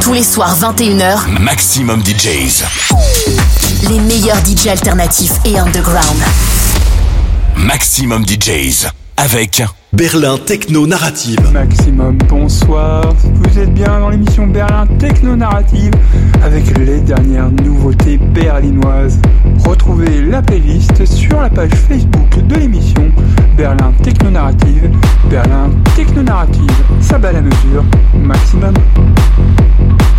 Tous les soirs 21h, Maximum DJs. les meilleurs DJ alternatifs et underground. Maximum DJs. Avec Berlin Techno Narrative. Maximum, bonsoir. Vous êtes bien dans l'émission Berlin Techno Narrative avec les dernières nouveautés berlinoises. Retrouvez la playlist sur la page Facebook de l'émission Berlin Techno Narrative. Berlin Techno Narrative, ça bat la mesure. Maximum. Thank you.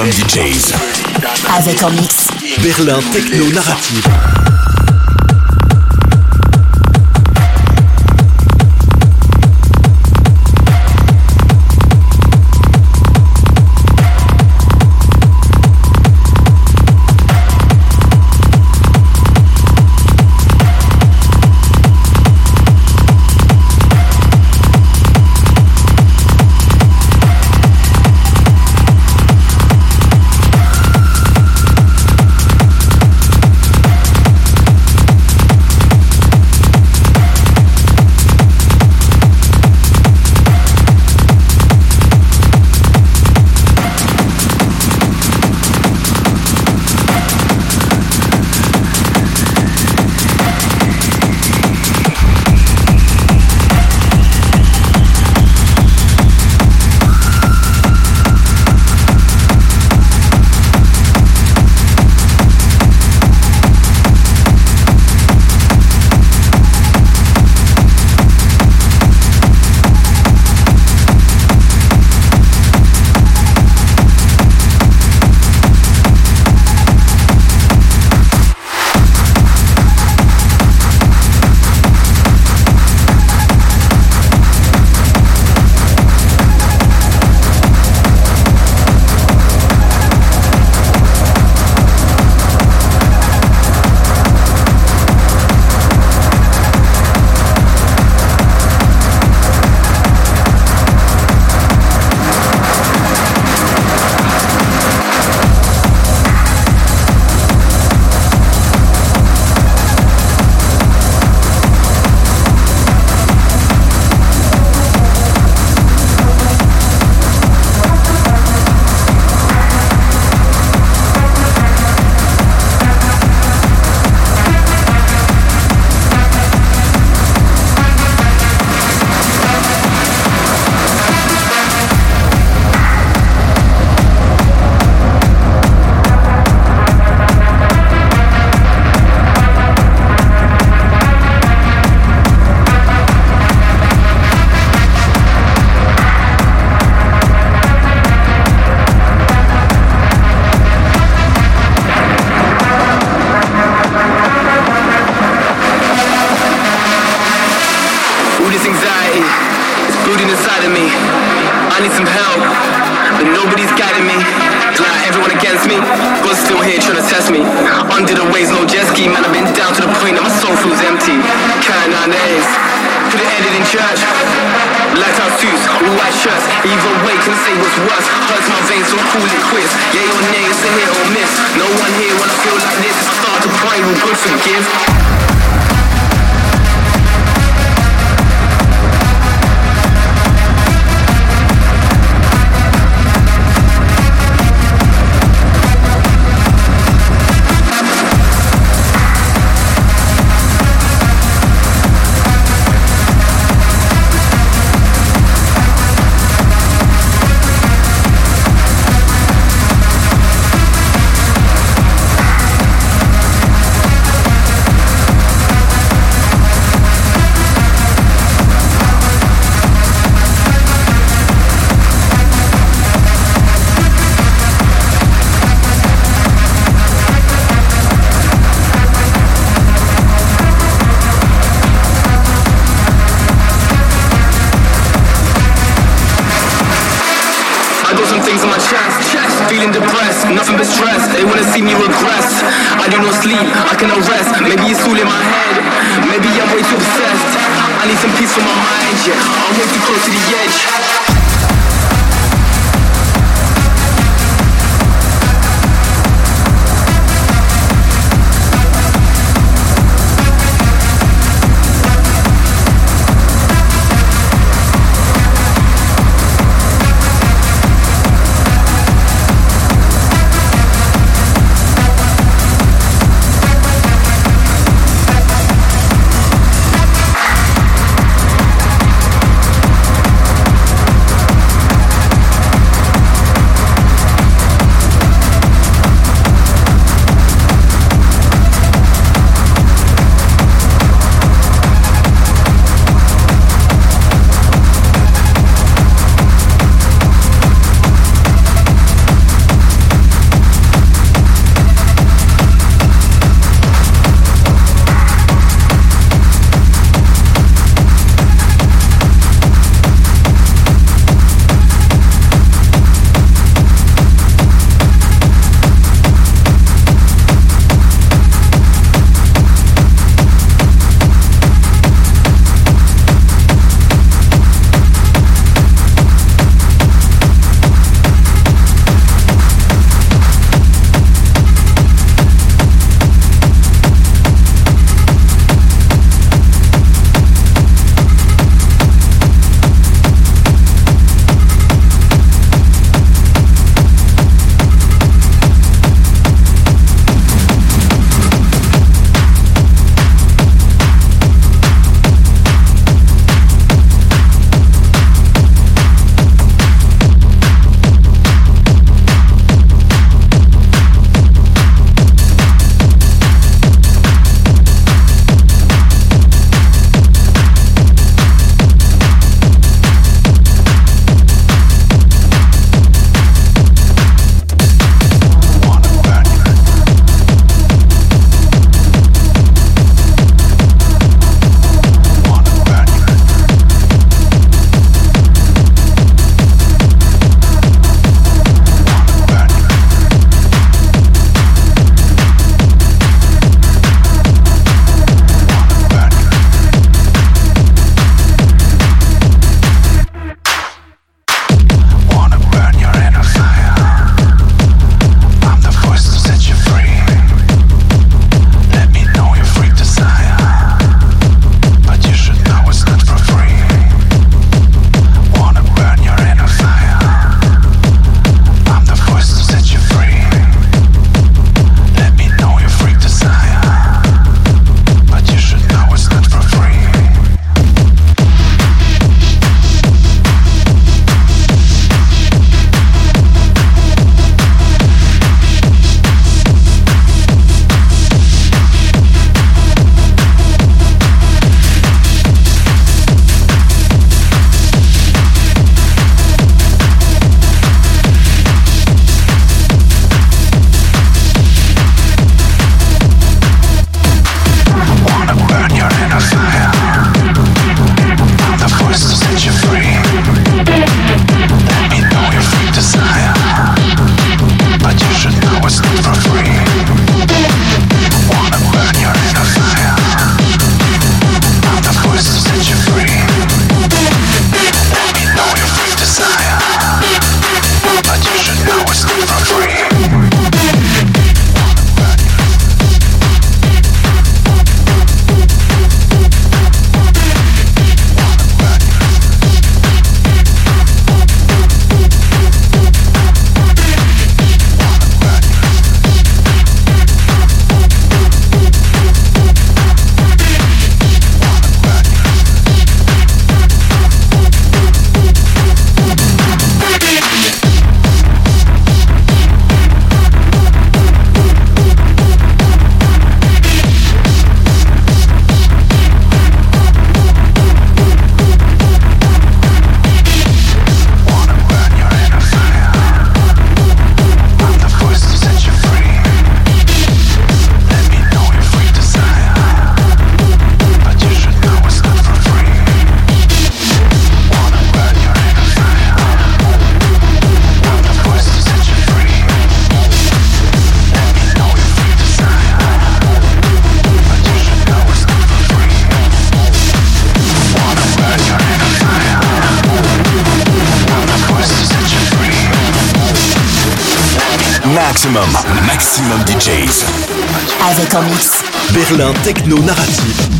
Maximum DJs. Avec en mix Berlin Techno Narrative. They wanna see me regress. I do not sleep, I cannot rest. Maybe it's all in my head. Maybe I'm way too obsessed. I need some peace for my mind, yeah. I'm way too close to the edge. Berlin Techno Narrative.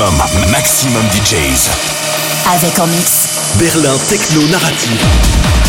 Maximum, maximum DJs. Avec en mix. Berlin Techno Narrative.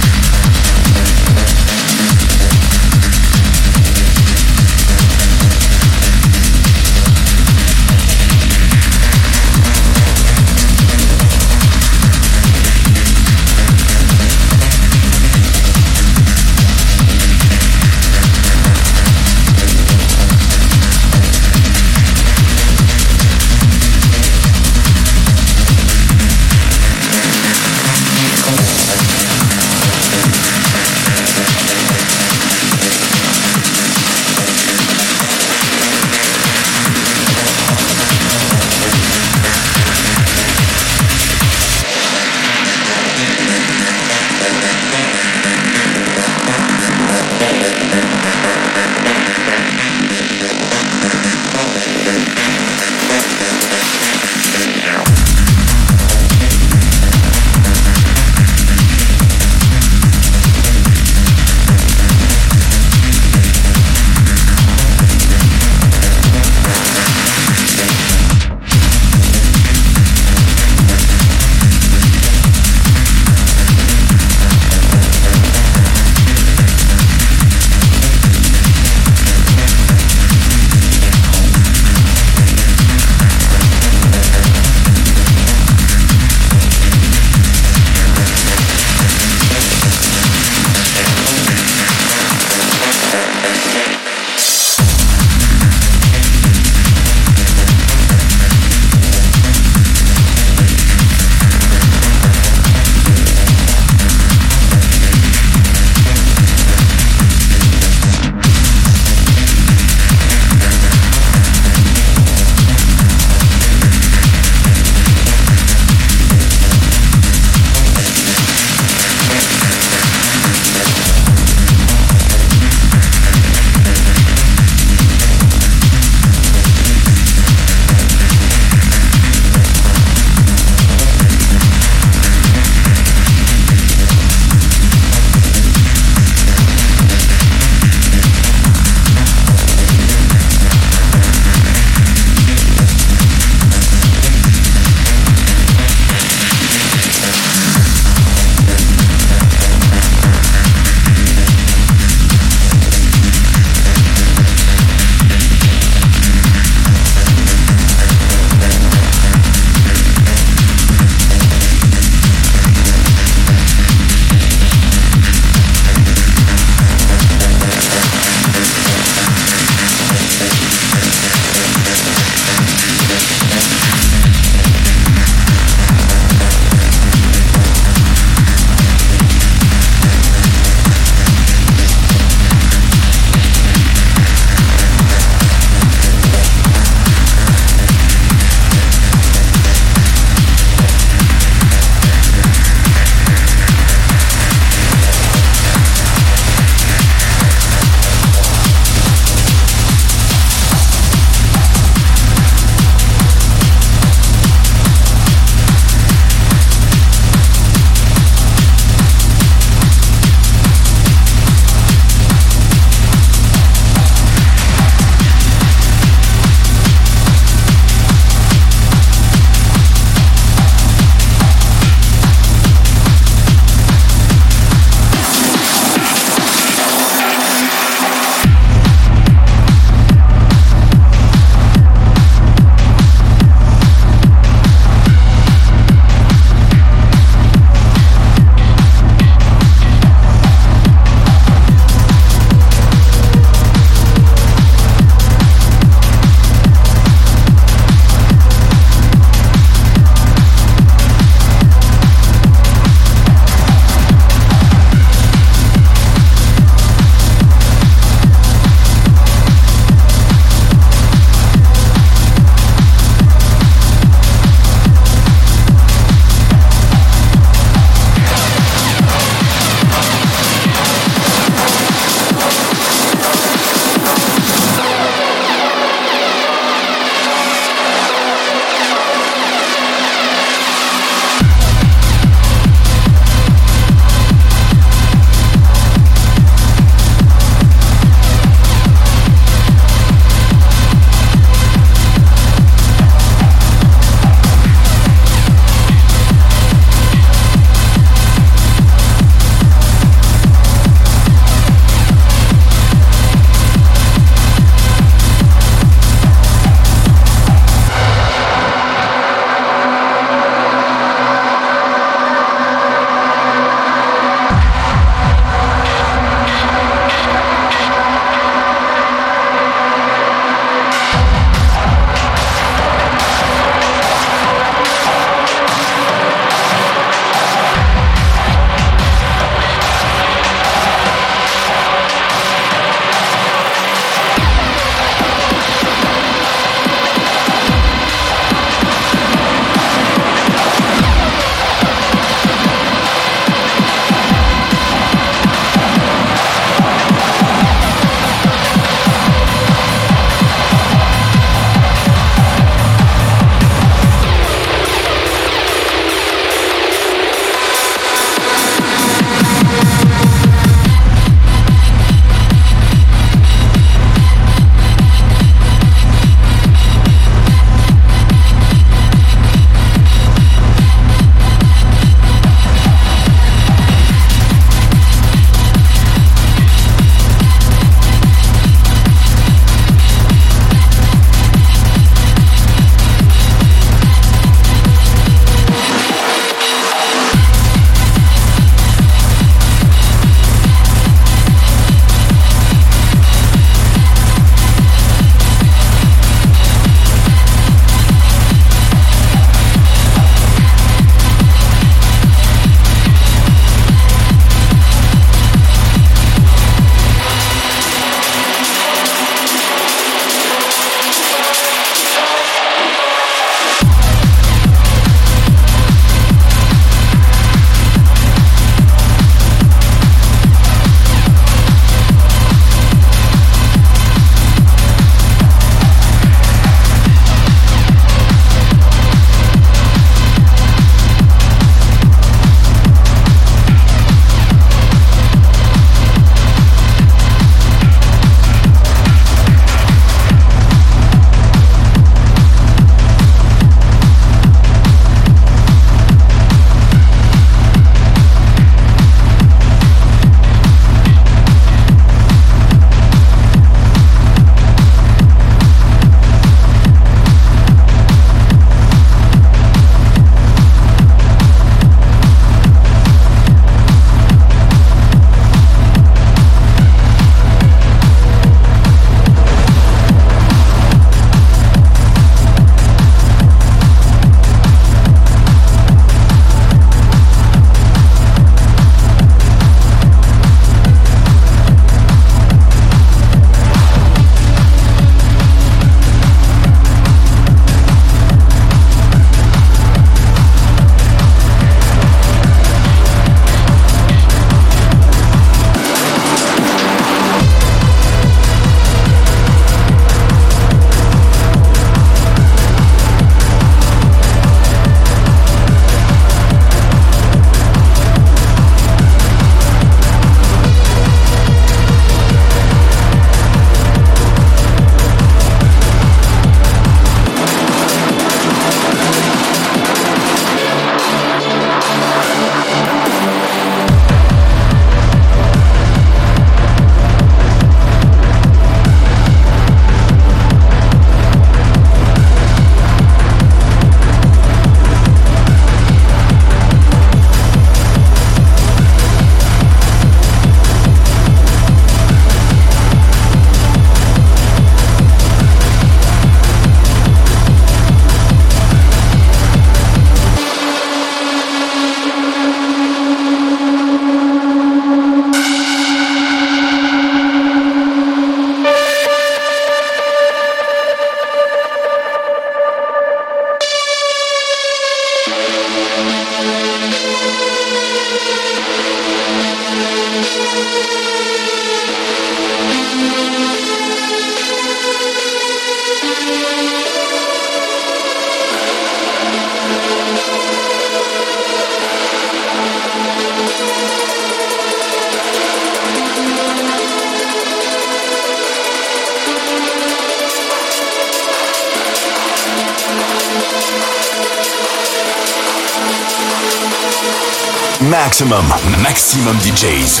Maximum, maximum DJs.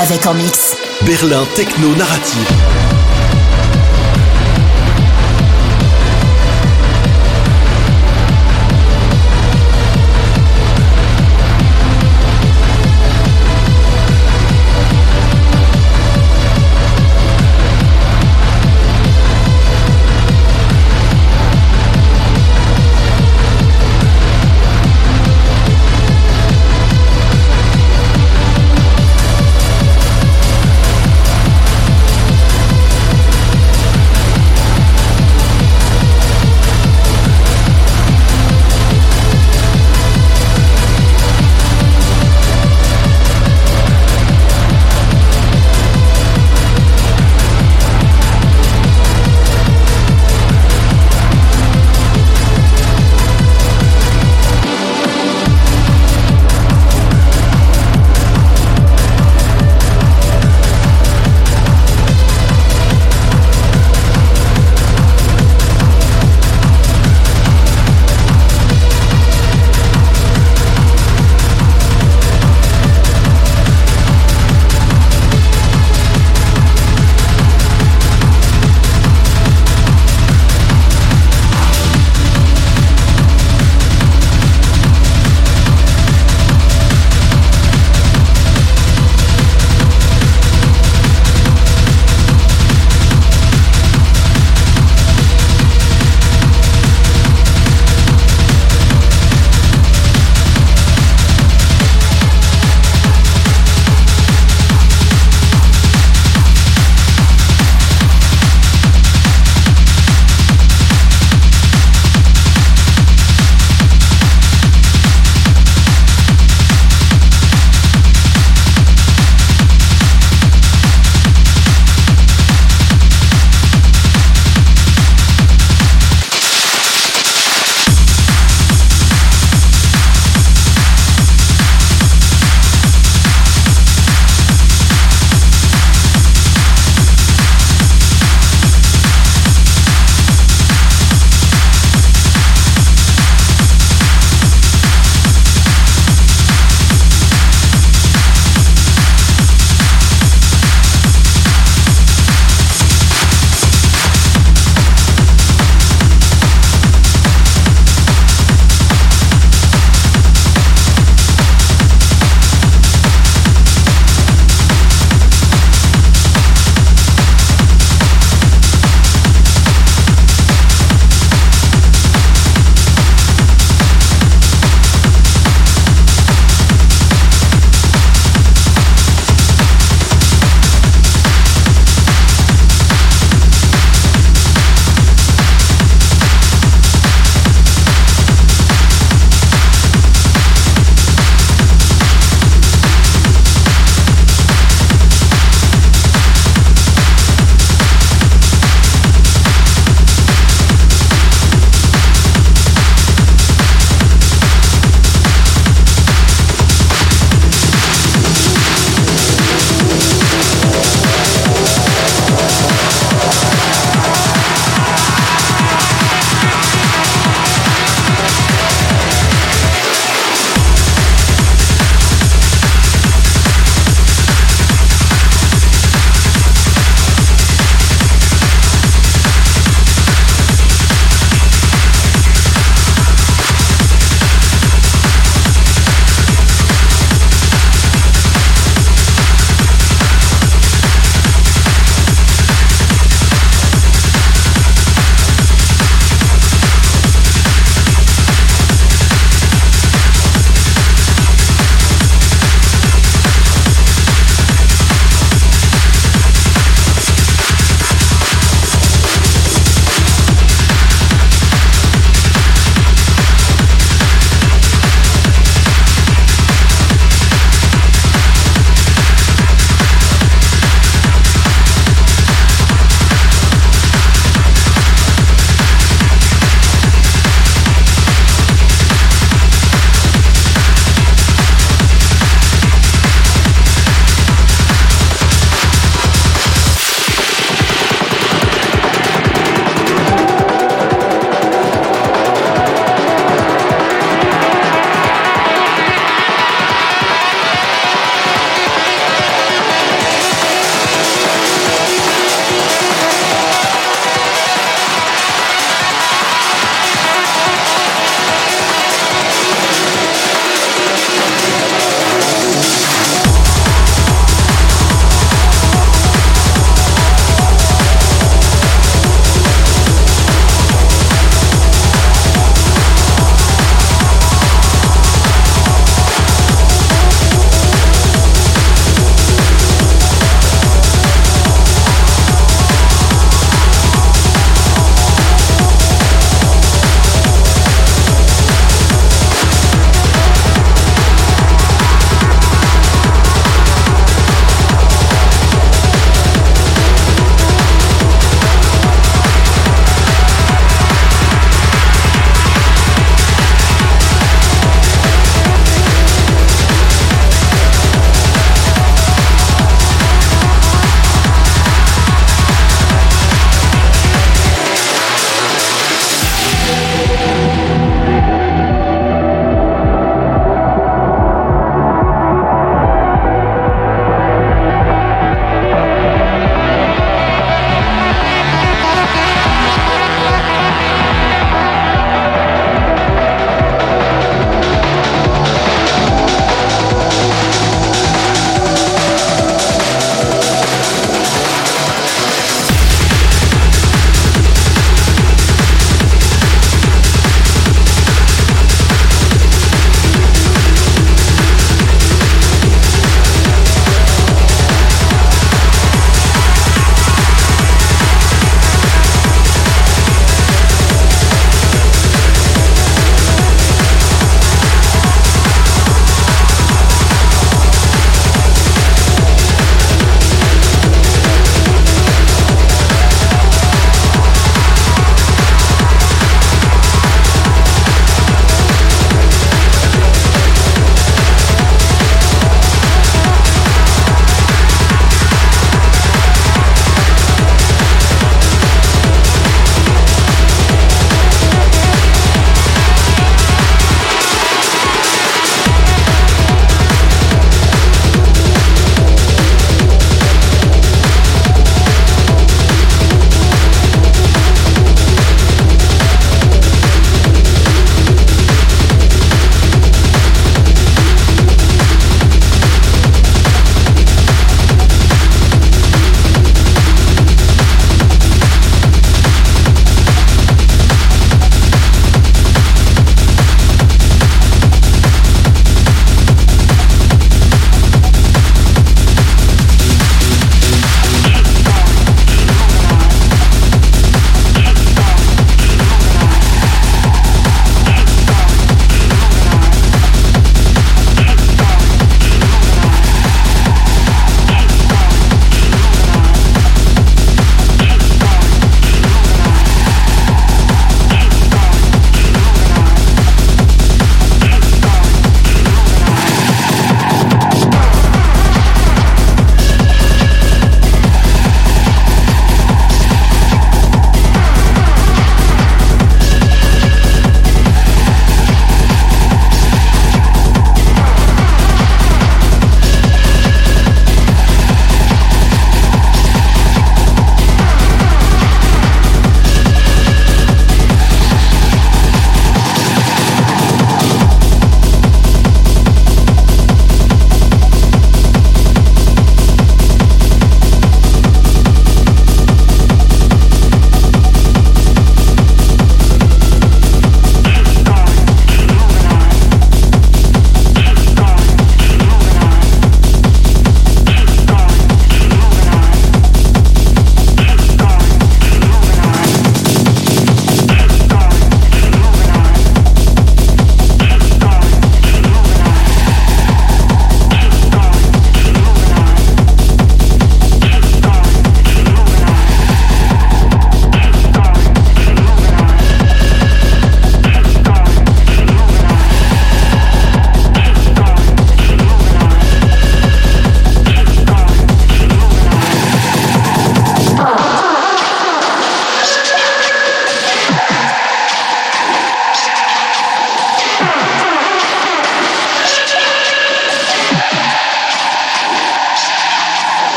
Avec en mix. Berlin Techno Narrative.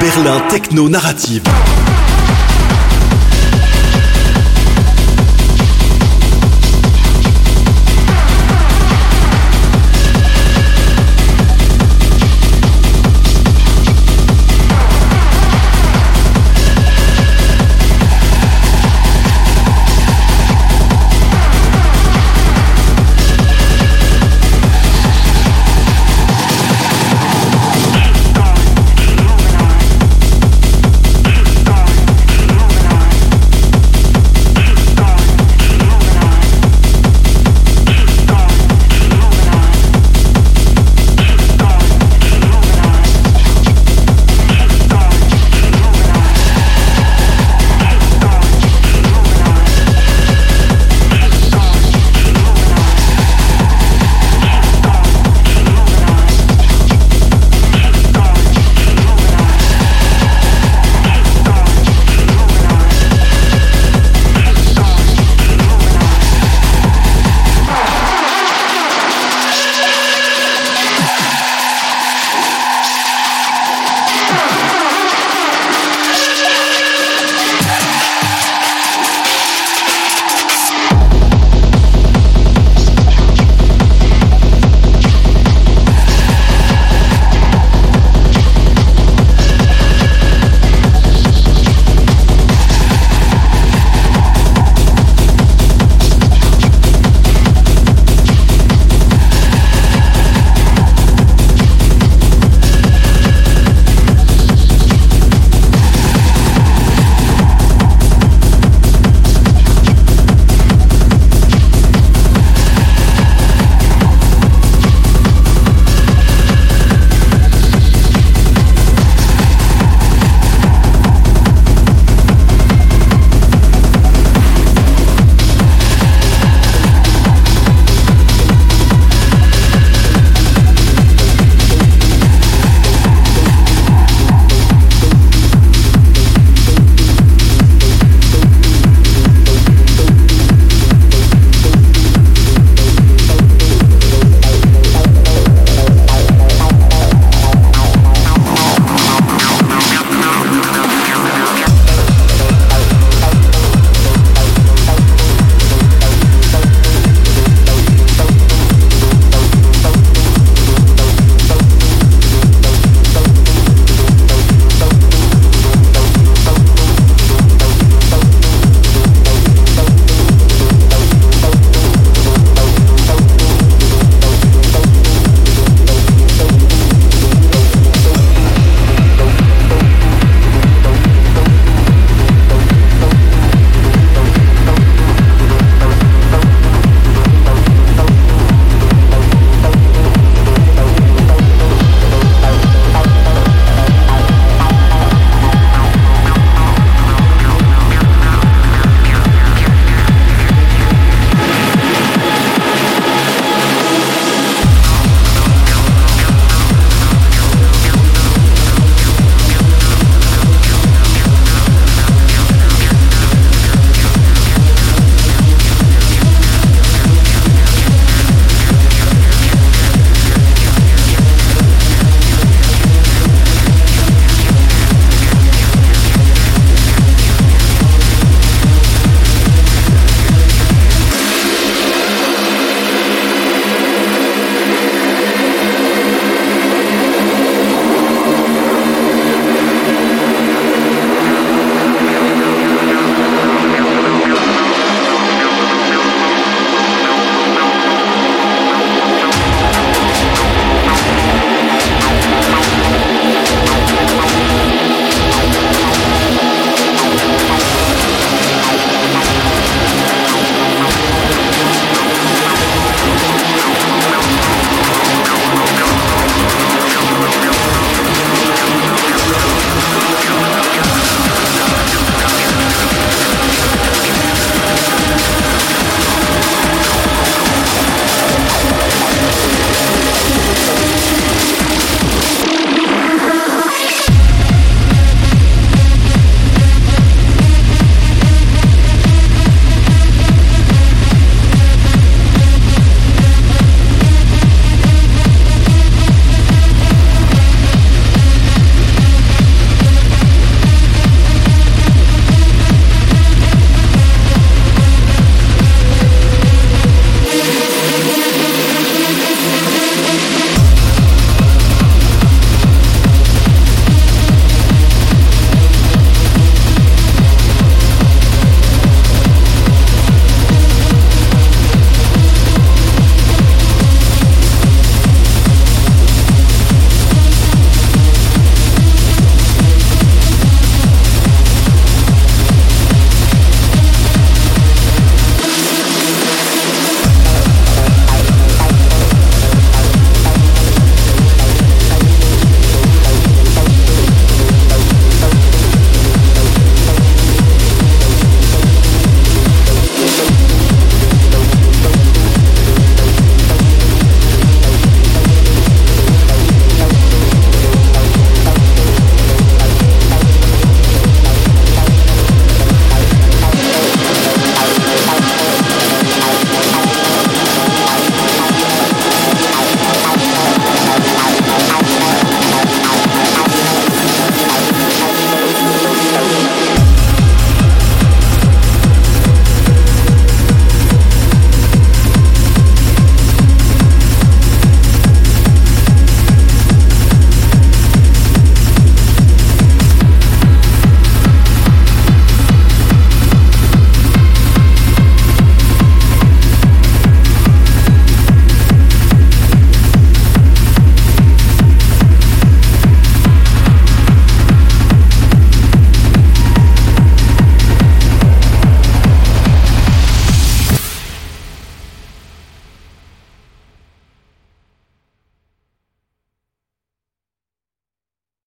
Berlin Techno Narrative.